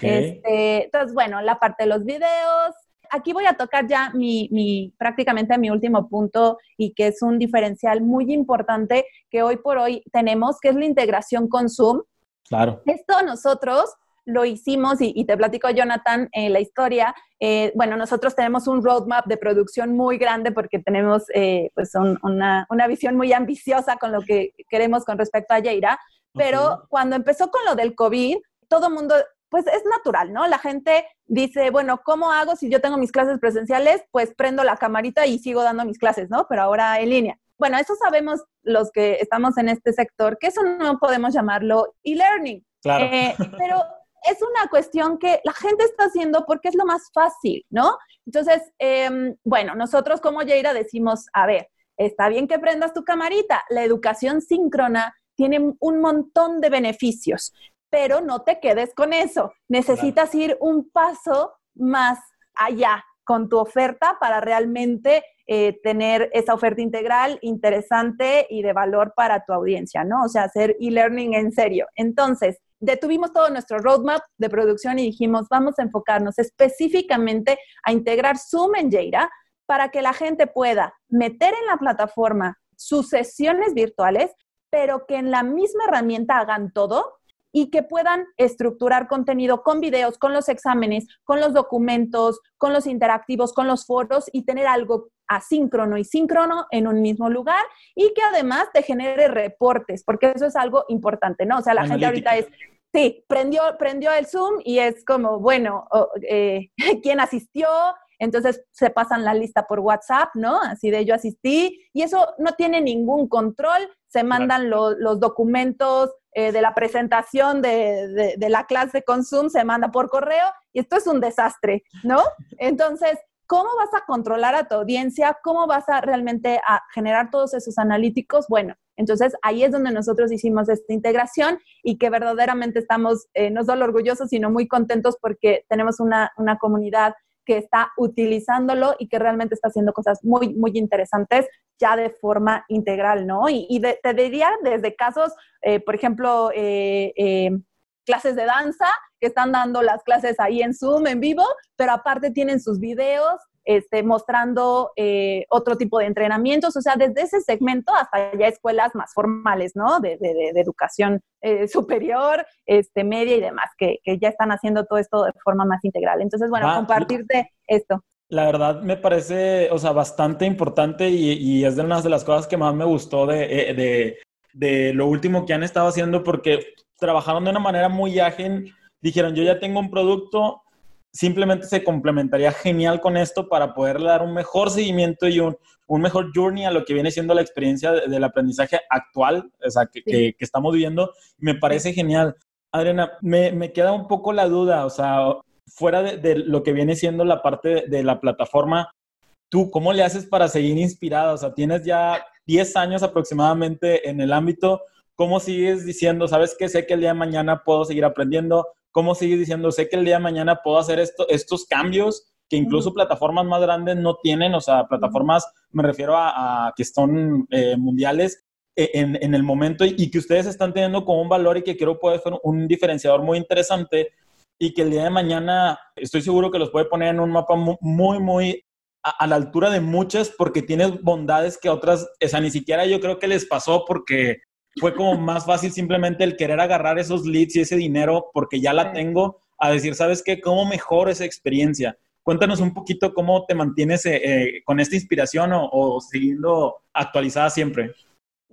Este, entonces, bueno, la parte de los videos. Aquí voy a tocar ya mi, mi, prácticamente mi último punto y que es un diferencial muy importante que hoy por hoy tenemos, que es la integración con Zoom. Claro. Esto nosotros lo hicimos y, te platico, Jonathan, eh, la historia. Eh, bueno, nosotros tenemos un roadmap de producción muy grande porque tenemos eh, pues una, una, visión muy ambiciosa con lo que queremos con respecto a Yeira. Pero cuando empezó con lo del COVID, todo el mundo, pues es natural, ¿no? La gente dice, bueno, ¿cómo hago si yo tengo mis clases presenciales? Pues prendo la camarita y sigo dando mis clases, ¿no? Pero ahora en línea. Bueno, eso sabemos los que estamos en este sector, que eso no podemos llamarlo e-learning. Claro. pero es una cuestión que la gente está haciendo porque es lo más fácil, ¿no? Entonces, em, bueno, nosotros como Yeira decimos, a ver, está bien que prendas tu camarita, la educación síncrona tiene un montón de beneficios, pero no te quedes con eso, necesitas ir un paso más allá con tu oferta para realmente eh, tener esa oferta integral interesante y de valor para tu audiencia, ¿no? O sea, hacer e-learning en serio. Entonces, detuvimos todo nuestro roadmap de producción y dijimos, vamos a enfocarnos específicamente a integrar Zoom en Jira para que la gente pueda meter en la plataforma sus sesiones virtuales, pero que en la misma herramienta hagan todo y que puedan estructurar contenido con videos, con los exámenes, con los documentos, con los interactivos, con los foros y tener algo asíncrono y síncrono en un mismo lugar y que además te genere reportes, porque eso es algo importante, ¿no? O sea, la gente ahorita es, sí, prendió, prendió el Zoom y es como, bueno, eh, ¿quién asistió? Entonces se pasan la lista por WhatsApp, ¿no? Así de yo asistí y eso no tiene ningún control, se mandan los documentos eh, de la presentación de, de, la clase con Zoom, se manda por correo y esto es un desastre, ¿no? Entonces, ¿cómo vas a controlar a tu audiencia? ¿Cómo vas a realmente a generar todos esos analíticos? Bueno, entonces ahí es donde nosotros hicimos esta integración y que verdaderamente estamos eh, no solo orgullosos, sino muy contentos porque tenemos una, una comunidad que está utilizándolo y que realmente está haciendo cosas muy, muy interesantes ya de forma integral, ¿no? Y, te diría desde casos, eh, por ejemplo, eh, eh, clases de danza, que están dando las clases ahí en Zoom, en vivo, pero aparte tienen sus videos este, mostrando eh, otro tipo de entrenamientos, o sea, desde ese segmento hasta ya escuelas más formales, ¿no? De, educación eh, superior, este, media y demás, que, ya están haciendo todo esto de forma más integral. Entonces, bueno, compartirte esto. La verdad me parece, o sea, bastante importante y, es de una de las cosas que más me gustó de, eh, de lo último que han estado haciendo porque trabajaron de una manera muy ágil. Dijeron, yo ya tengo un producto, simplemente se complementaría genial con esto para poder dar un mejor seguimiento y un, un mejor journey a lo que viene siendo la experiencia del aprendizaje actual, o sea, que, que, estamos viviendo. Me parece genial. Adriana, me, me, queda un poco la duda, o sea, fuera de, de, lo que viene siendo la parte de la plataforma, ¿tú cómo le haces para seguir inspirada? O sea, tienes ya 10 años aproximadamente en el ámbito. ¿Cómo sigues diciendo, sabes que sé que el día de mañana puedo seguir aprendiendo? cómo sigue diciendo, sé que el día de mañana puedo hacer esto, estos cambios que incluso plataformas más grandes no tienen, o sea, plataformas, me refiero a, que son eh, mundiales e, en, el momento y, que ustedes están teniendo como un valor y que creo puede ser un diferenciador muy interesante y que el día de mañana estoy seguro que los puede poner en un mapa muy, muy, a, la altura de muchas porque tiene bondades que otras, o sea, ni siquiera yo creo que les pasó porque fue como más fácil simplemente el querer agarrar esos leads y ese dinero porque ya la tengo, a decir, ¿sabes qué? ¿Cómo mejor esa experiencia? Cuéntanos un poquito cómo te mantienes eh, eh, con esta inspiración o, siguiendo actualizada siempre.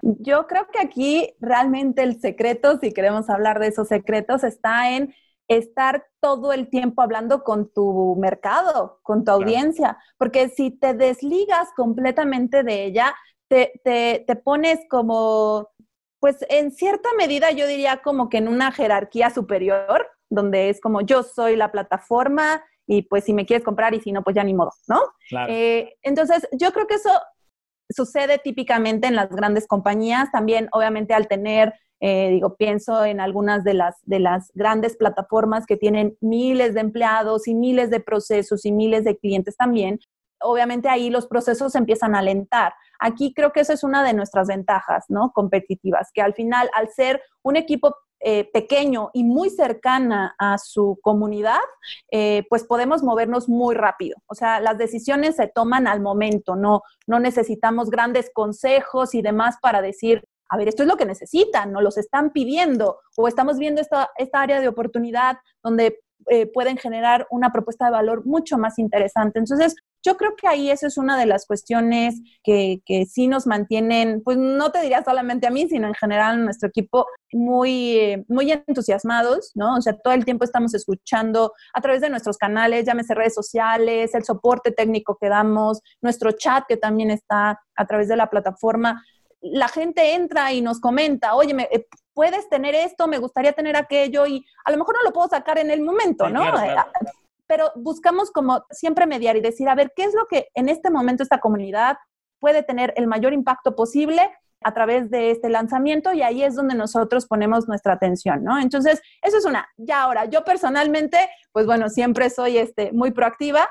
Yo creo que aquí realmente el secreto, si queremos hablar de esos secretos, está en estar todo el tiempo hablando con tu mercado, con tu audiencia, porque si te desligas completamente de ella, te, te pones como pues en cierta medida yo diría como que en una jerarquía superior, donde es como yo soy la plataforma y pues si me quieres comprar y si no, pues ya ni modo, ¿no? Eh, entonces, yo creo que eso sucede típicamente en las grandes compañías, también obviamente al tener, eh, digo, pienso en algunas de las, de las grandes plataformas que tienen miles de empleados y miles de procesos y miles de clientes también, obviamente ahí los procesos empiezan a alentar. Aquí creo que esa es una de nuestras ventajas, ¿no? Competitivas, que al final, al ser un equipo eh, pequeño y muy cercana a su comunidad, eh, pues podemos movernos muy rápido. O sea, las decisiones se toman al momento, no, no necesitamos grandes consejos y demás para decir, a ver, esto es lo que necesitan, no los están pidiendo, o estamos viendo esta, esta área de oportunidad donde eh, pueden generar una propuesta de valor mucho más interesante. Entonces, yo creo que ahí eso es una de las cuestiones que, que sí nos mantienen, pues no te diría solamente a mí, sino en general nuestro equipo muy, eh, muy entusiasmados, ¿no? O sea, todo el tiempo estamos escuchando a través de nuestros canales, llámese redes sociales, el soporte técnico que damos, nuestro chat que también está a través de la plataforma. La gente entra y nos comenta, oye, me, eh, puedes tener esto, me gustaría tener aquello y a lo mejor no lo puedo sacar en el momento, ¿no? Eh, pero buscamos como siempre mediar y decir, a ver, ¿qué es lo que en este momento esta comunidad puede tener el mayor impacto posible a través de este lanzamiento? Y ahí es donde nosotros ponemos nuestra atención, ¿no? Entonces, eso es una. Ya ahora, yo personalmente, pues bueno, siempre soy este, muy proactiva.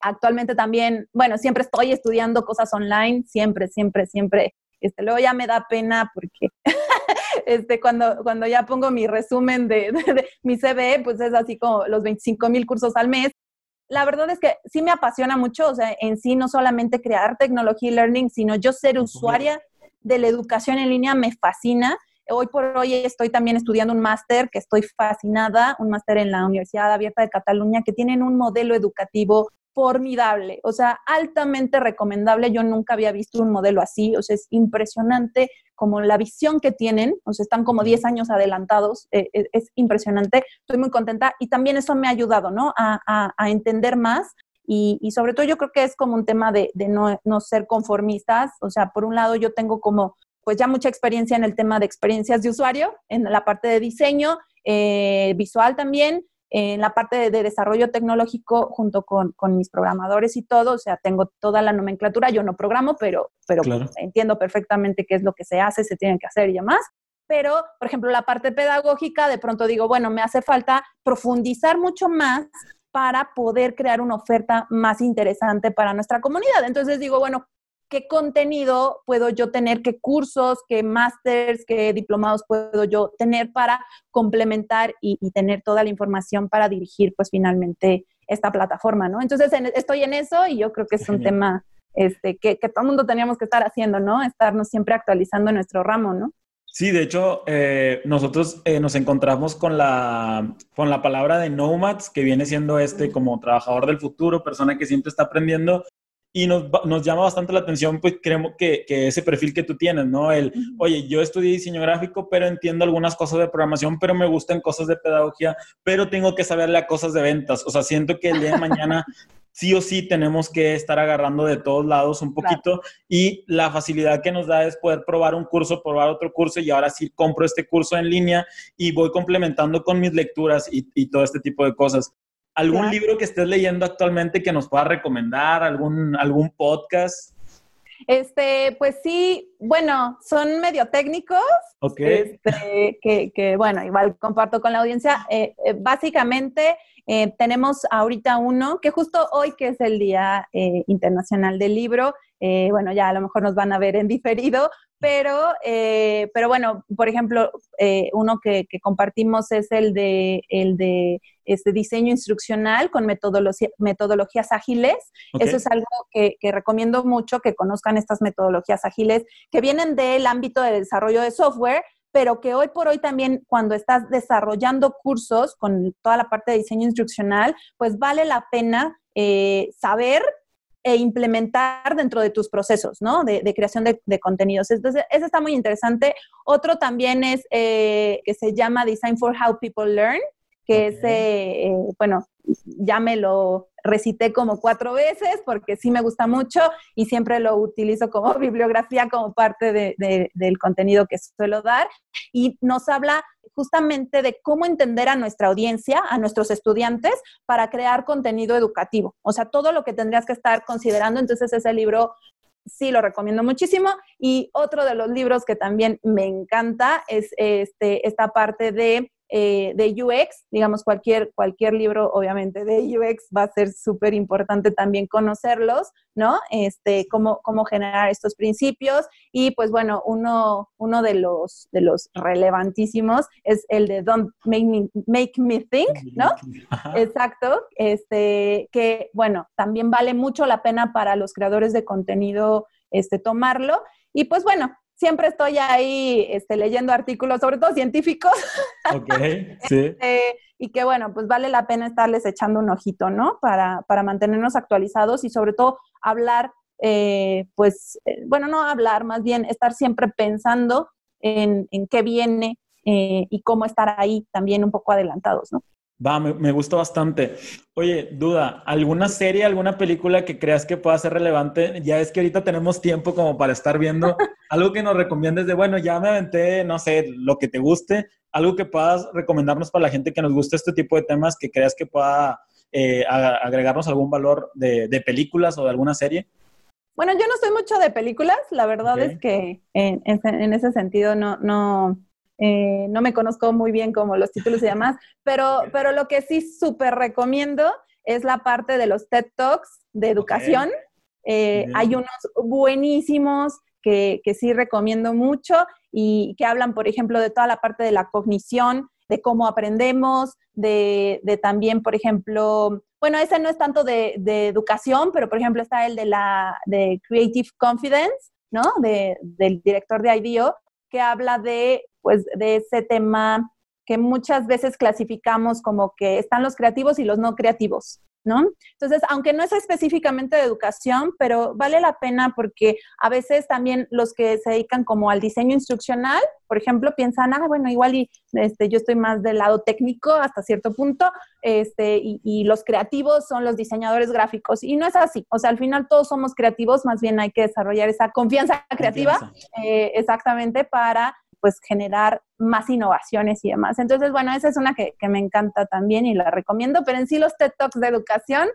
Actualmente también, bueno, siempre estoy estudiando cosas online, siempre, siempre, siempre. Este, luego ya me da pena porque este, cuando, cuando ya pongo mi resumen de, mi CV, pues es así como los 25 mil cursos al mes. La verdad es que sí me apasiona mucho, o sea, en sí no solamente crear tecnología y learning, sino yo ser usuaria de la educación en línea me fascina. Hoy por hoy estoy también estudiando un máster que estoy fascinada, un máster en la Universidad Abierta de Cataluña, que tienen un modelo educativo formidable, o sea, altamente recomendable. Yo nunca había visto un modelo así, o sea, es impresionante como la visión que tienen, o sea, están como 10 años adelantados, eh, eh, es impresionante, estoy muy contenta y también eso me ha ayudado, ¿no? A, entender más y, sobre todo yo creo que es como un tema de, no, ser conformistas, o sea, por un lado yo tengo como pues ya mucha experiencia en el tema de experiencias de usuario, en la parte de diseño, eh, visual también, en la parte de, desarrollo tecnológico junto con, mis programadores y todo, o sea, tengo toda la nomenclatura, yo no programo, pero, pero entiendo perfectamente qué es lo que se hace, se tiene que hacer y demás. Pero, por ejemplo, la parte pedagógica, de pronto digo, bueno, me hace falta profundizar mucho más para poder crear una oferta más interesante para nuestra comunidad. Entonces digo, bueno, ¿qué contenido puedo yo tener? ¿Qué cursos, qué másters, qué diplomados puedo yo tener para complementar y, tener toda la información para dirigir pues finalmente esta plataforma, ¿no? Entonces estoy en eso y yo creo que es un tema este, que, que todo el mundo teníamos que estar haciendo, ¿no? Estarnos siempre actualizando nuestro ramo, ¿no? Sí, de hecho, eh, nosotros eh, nos encontramos con la, con la palabra de nomads, que viene siendo este como trabajador del futuro, persona que siempre está aprendiendo. Y nos, nos llama bastante la atención, pues creemos que, que, ese perfil que tú tienes, ¿no? El, oye, yo estudié diseño gráfico, pero entiendo algunas cosas de programación, pero me gustan cosas de pedagogía, pero tengo que saberle a cosas de ventas. O sea, siento que el día de mañana sí o sí tenemos que estar agarrando de todos lados un poquito y la facilidad que nos da es poder probar un curso, probar otro curso y ahora sí compro este curso en línea y voy complementando con mis lecturas y, todo este tipo de cosas. ¿Algún libro que estés leyendo actualmente que nos pueda recomendar? ¿Algún, algún podcast? Este, pues sí, bueno, son medio técnicos. Ok. Este, que, bueno, igual comparto con la audiencia. Eh, eh, básicamente, eh, tenemos ahorita uno que justo hoy, que es el Día Internacional del Libro, eh, bueno, ya a lo mejor nos van a ver en diferido, pero, pero bueno, por ejemplo, uno que, compartimos es el de, el de este diseño instruccional con metodologías ágiles. Eso es algo que, que, recomiendo mucho, que conozcan estas metodologías ágiles, que vienen del ámbito de desarrollo de software, pero que hoy por hoy también cuando estás desarrollando cursos con toda la parte de diseño instruccional, pues vale la pena eh, saber e implementar dentro de tus procesos, ¿no? De, creación de, contenidos. Entonces, eso está muy interesante. Otro también es eh, que se llama Design for How People Learn, que es, eh, bueno, ya me lo recité como cuatro veces porque sí me gusta mucho y siempre lo utilizo como bibliografía, como parte del contenido que suelo dar. Y nos habla justamente de cómo entender a nuestra audiencia, a nuestros estudiantes, para crear contenido educativo. O sea, todo lo que tendrías que estar considerando. Entonces, ese libro sí lo recomiendo muchísimo. Y otro de los libros que también me encanta es este, esta parte de eh, de UX, digamos, cualquier, cualquier libro, obviamente, de UX va a ser súper importante también conocerlos, ¿no? Este, cómo, cómo generar estos principios. Y pues bueno, uno, uno de, los, de los relevantísimos es el de Don't Make Me, make me Think, ¿no? Exacto. Este, que bueno, también vale mucho la pena para los creadores de contenido este, tomarlo. Y pues bueno, siempre estoy ahí este, leyendo artículos, sobre todo científicos. Ok, sí. Este, y que bueno, pues vale la pena estarles echando un ojito, ¿no? Para, para mantenernos actualizados y sobre todo hablar, eh, pues, eh, bueno, no hablar, más bien estar siempre pensando en, en qué viene eh, y cómo estar ahí también un poco adelantados, ¿no? Va, me, me, gustó bastante. Oye, duda, ¿alguna serie, alguna película que creas que pueda ser relevante? Ya es que ahorita tenemos tiempo como para estar viendo algo que nos recomiendes de, bueno, ya me aventé, no sé, lo que te guste, algo que puedas recomendarnos para la gente que nos guste este tipo de temas, que creas que pueda eh, agregarnos algún valor de, de, películas o de alguna serie. Bueno, yo no soy mucho de películas, la verdad es que en, en, ese sentido no, no, eh, no me conozco muy bien como los títulos y demás, pero, pero lo que sí súper recomiendo es la parte de los TED Talks de educación. Eh, hay unos buenísimos que, que, sí recomiendo mucho y que hablan, por ejemplo, de toda la parte de la cognición, de cómo aprendemos, de, de también, por ejemplo, bueno, ese no es tanto de, de, educación, pero por ejemplo está el de la de Creative Confidence, ¿no? De, del director de IDEO, que habla de pues de ese tema que muchas veces clasificamos como que están los creativos y los no creativos, ¿no? Entonces, aunque no es específicamente de educación, pero vale la pena porque a veces también los que se dedican como al diseño instruccional, por ejemplo, piensan, ah, bueno, igual y este, yo estoy más del lado técnico hasta cierto punto, este, y, los creativos son los diseñadores gráficos. Y no es así. O sea, al final todos somos creativos, más bien hay que desarrollar esa confianza creativa, eh, exactamente, para pues generar más innovaciones y demás. Entonces, bueno, esa es una que, me encanta también y la recomiendo, pero en sí los TED Talks de educación,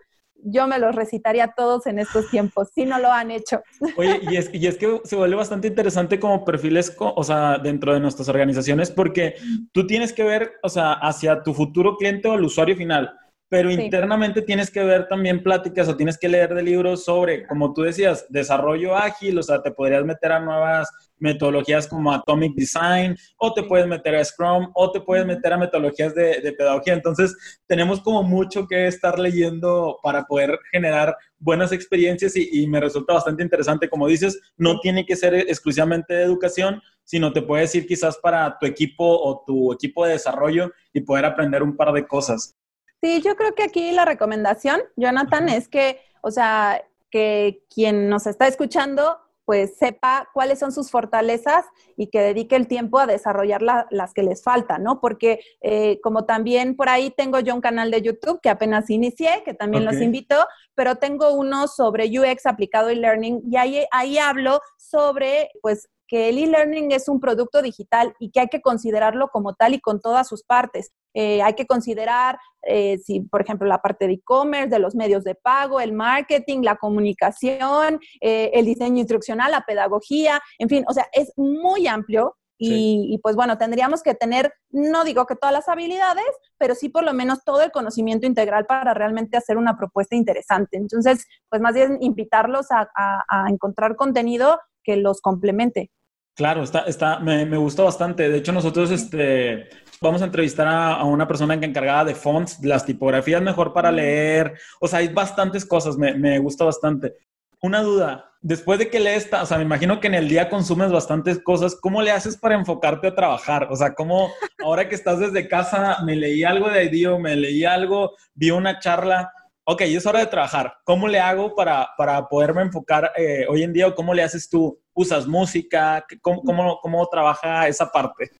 yo me los recitaría todos en estos tiempos, si no lo han hecho. Oye, y es, y es que se vuelve bastante interesante como perfiles, o sea, dentro de nuestras organizaciones, porque tú tienes que ver, o sea, hacia tu futuro cliente o el usuario final pero internamente tienes que ver también pláticas o tienes que leer de libros sobre, como tú decías, desarrollo ágil, o sea, te podrías meter a nuevas metodologías como Atomic Design, o te puedes meter a Scrum, o te puedes meter a metodologías de, de pedagogía. Entonces, tenemos como mucho que estar leyendo para poder generar buenas experiencias y, y, me resulta bastante interesante. Como dices, no tiene que ser exclusivamente de educación, sino te puedes ir quizás para tu equipo o tu equipo de desarrollo y poder aprender un par de cosas. Sí, yo creo que aquí la recomendación, Jonathan, es que, o sea, que quien nos está escuchando pues sepa cuáles son sus fortalezas y que dedique el tiempo a desarrollar las que les faltan, ¿no? Porque eh, como también por ahí tengo yo un canal de YouTube que apenas inicié, que también los invito, pero tengo uno sobre UX aplicado e learning y ahí, ahí hablo sobre pues que el e-learning es un producto digital y que hay que considerarlo como tal y con todas sus partes. Eh, hay que considerar, eh, si, por ejemplo, la parte de e-commerce, de los medios de pago, el marketing, la comunicación, eh, el diseño instruccional, la pedagogía, en fin, o sea, es muy amplio y, y, pues bueno, tendríamos que tener, no digo que todas las habilidades, pero sí por lo menos todo el conocimiento integral para realmente hacer una propuesta interesante. Entonces, pues más bien invitarlos a, a, a encontrar contenido que los complemente. Claro, está, está, me, me gustó bastante. De hecho, nosotros este, vamos a entrevistar a, a, una persona que encargada de fonts, las tipografías mejor para leer. O sea, hay bastantes cosas, me, me gusta bastante. Una duda, después de que lees, o sea, me imagino que en el día consumes bastantes cosas, ¿cómo le haces para enfocarte a trabajar? O sea, ¿cómo ahora que estás desde casa, me leí algo de IDEO, me leí algo, vi una charla, ok, es hora de trabajar. ¿Cómo le hago para, para poderme enfocar eh, hoy en día o cómo le haces tú? ¿Usas música? ¿Cómo, cómo, cómo trabaja esa parte?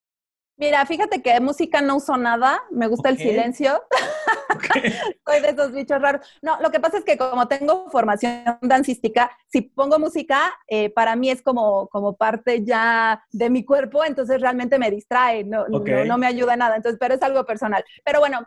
Mira, fíjate que música no uso nada, me gusta okay. el silencio. Okay. Soy de esos bichos raros. No, lo que pasa es que como tengo formación dancística, si pongo música, eh, para mí es como, como parte ya de mi cuerpo, entonces realmente me distrae, no, okay. no, no, me ayuda nada, entonces, pero es algo personal. Pero bueno,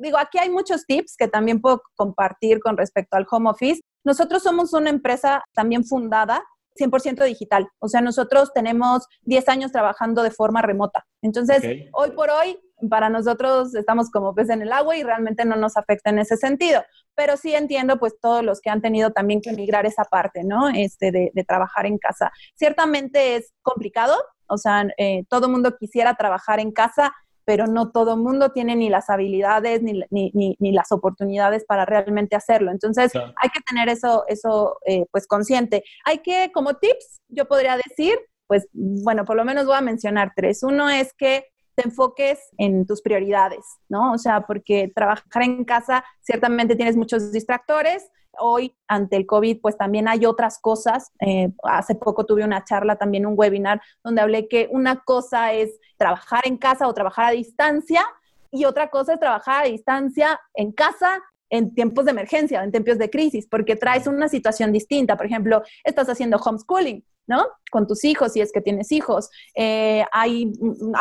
digo, aquí hay muchos tips que también puedo compartir con respecto al home office. Nosotros somos una empresa también fundada 100% digital. O sea, nosotros tenemos 10 años trabajando de forma remota. Entonces, okay. hoy por hoy, para nosotros estamos como pez en el agua y realmente no nos afecta en ese sentido. Pero sí entiendo, pues, todos los que han tenido también que migrar esa parte, ¿no? Este, de, de trabajar en casa. Ciertamente es complicado. O sea, eh, todo mundo quisiera trabajar en casa, pero no todo mundo tiene ni las habilidades ni, ni, ni, ni, las oportunidades para realmente hacerlo. Entonces, claro. hay que tener eso, eso eh, pues consciente. Hay que, como tips, yo podría decir, pues, bueno, por lo menos voy a mencionar tres. Uno es que te enfoques en tus prioridades, ¿no? O sea, porque trabajar en casa ciertamente tienes muchos distractores, hoy ante el COVID, pues también hay otras cosas. Eh, hace poco tuve una charla, también un webinar, donde hablé que una cosa es trabajar en casa o trabajar a distancia y otra cosa es trabajar a distancia en casa en tiempos de emergencia, en tiempos de crisis, porque traes una situación distinta. Por ejemplo, estás haciendo homeschooling, ¿no? Con tus hijos, si es que tienes hijos. Eh, a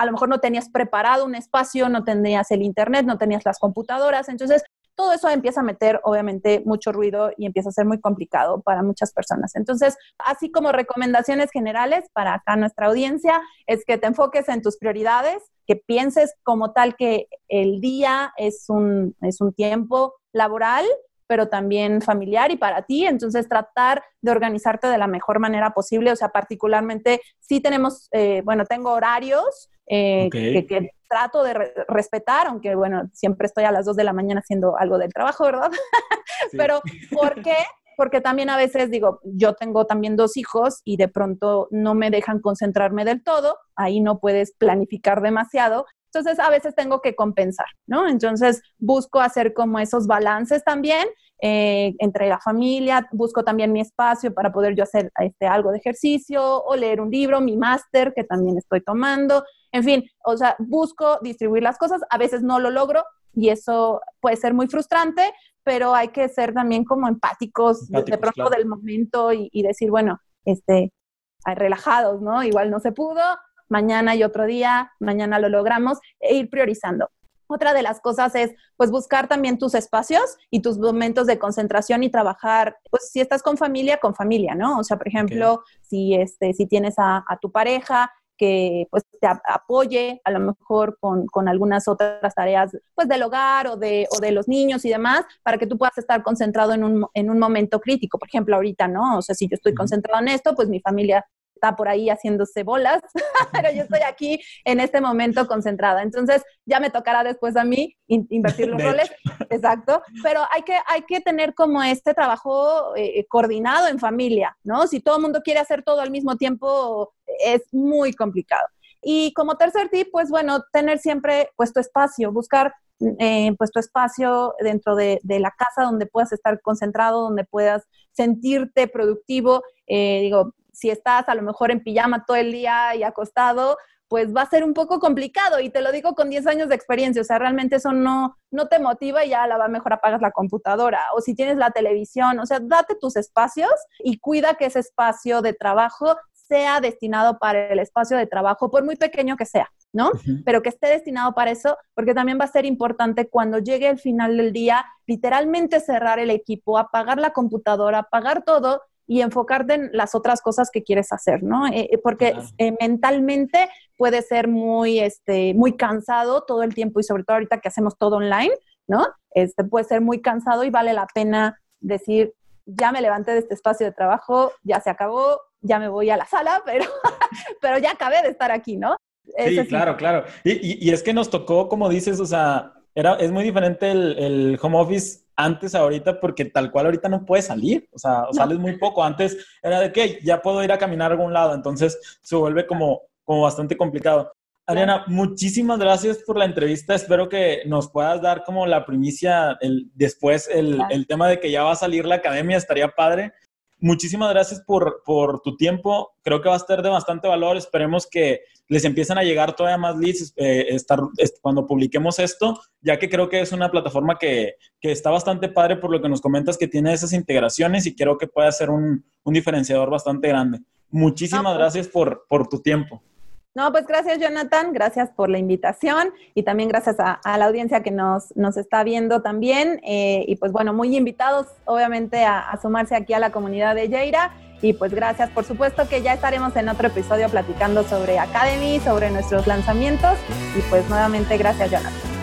lo mejor no tenías preparado un espacio, no tenías el internet, no tenías las computadoras. Entonces, todo eso empieza a meter obviamente mucho ruido y empieza a ser muy complicado para muchas personas. Entonces, así como recomendaciones generales para acá nuestra audiencia, es que te enfoques en tus prioridades, que pienses como tal que el día es un, es un tiempo laboral, pero también familiar y para ti. Entonces, tratar de organizarte de la mejor manera posible. O sea, particularmente, sí tenemos, eh, bueno, tengo horarios eh, okay. que, que, trato de re respetar, aunque, bueno, siempre estoy a las 2 de la mañana haciendo algo del trabajo, ¿verdad? Sí. pero, ¿por qué? Porque también a veces digo, yo tengo también dos hijos y de pronto no me dejan concentrarme del todo, ahí no puedes planificar demasiado, entonces, a veces tengo que compensar, ¿no? Entonces, busco hacer como esos balances también eh, entre la familia, busco también mi espacio para poder yo hacer este, algo de ejercicio o leer un libro, mi máster que también estoy tomando, en fin, o sea, busco distribuir las cosas, a veces no lo logro y eso puede ser muy frustrante, pero hay que ser también como empáticos, empáticos de, pronto claro. del momento y, y decir, bueno, este, relajados, ¿no? Igual no se pudo, mañana y otro día, mañana lo logramos, e ir priorizando. Otra de las cosas es, pues, buscar también tus espacios y tus momentos de concentración y trabajar, pues, si estás con familia, con familia, ¿no? O sea, por ejemplo, okay. si, este, si tienes a, a, tu pareja, que pues te apoye a lo mejor con, con, algunas otras tareas pues del hogar o de, o de los niños y demás para que tú puedas estar concentrado en un, en un momento crítico. Por ejemplo, ahorita, ¿no? O sea, si yo estoy concentrado en esto, pues mi familia está por ahí haciéndose bolas, pero yo estoy aquí en este momento concentrada. Entonces, ya me tocará después a mí invertir los roles. Exacto. Pero hay que, hay que tener como este trabajo eh, coordinado en familia, ¿no? Si todo el mundo quiere hacer todo al mismo tiempo, es muy complicado. Y como tercer tip, pues bueno, tener siempre puesto espacio, buscar eh, pues tu espacio dentro de, la casa donde puedas estar concentrado, donde puedas sentirte productivo. Eh, digo, si estás a lo mejor en pijama todo el día y acostado, pues va a ser un poco complicado. Y te lo digo con 10 años de experiencia, o sea, realmente eso no, no te motiva y ya la va mejor apagas la computadora. O si tienes la televisión, o sea, date tus espacios y cuida que ese espacio de trabajo sea destinado para el espacio de trabajo, por muy pequeño que sea, ¿no? Pero que esté destinado para eso, porque también va a ser importante cuando llegue el final del día, literalmente cerrar el equipo, apagar la computadora, apagar todo y enfocarte en las otras cosas que quieres hacer, ¿no? Eh, eh, porque eh, mentalmente puede ser muy, este, muy cansado todo el tiempo y sobre todo ahorita que hacemos todo online, ¿no? Este, puede ser muy cansado y vale la pena decir, ya me levanté de este espacio de trabajo, ya se acabó, ya me voy a la sala, pero, pero ya acabé de estar aquí, ¿no? sí, claro, claro. Y, y, es que nos tocó, como dices, o sea, era, es muy diferente el, el home office antes ahorita porque tal cual ahorita no puedes salir, o sea, sales muy poco. Antes era de que ya puedo ir a caminar a algún lado, entonces se vuelve como, como bastante complicado. Ariana, muchísimas gracias por la entrevista. Espero que nos puedas dar como la primicia el, después, el, el tema de que ya va a salir la academia, estaría padre muchísimas gracias por, por, tu tiempo. Creo que va a ser de bastante valor. Esperemos que les empiecen a llegar todavía más leads eh, estar, cuando publiquemos esto, ya que creo que es una plataforma que, que, está bastante padre por lo que nos comentas que tiene esas integraciones y creo que puede ser un, un diferenciador bastante grande. Muchísimas pues gracias por, por tu tiempo. No, pues gracias Jonathan, gracias por la invitación y también gracias a, la audiencia que nos, nos está viendo también. Eh, y pues bueno, muy invitados obviamente a, sumarse aquí a la comunidad de Yeira. Y pues gracias, por supuesto que ya estaremos en otro episodio platicando sobre Academy, sobre nuestros lanzamientos. Y pues nuevamente gracias Jonathan.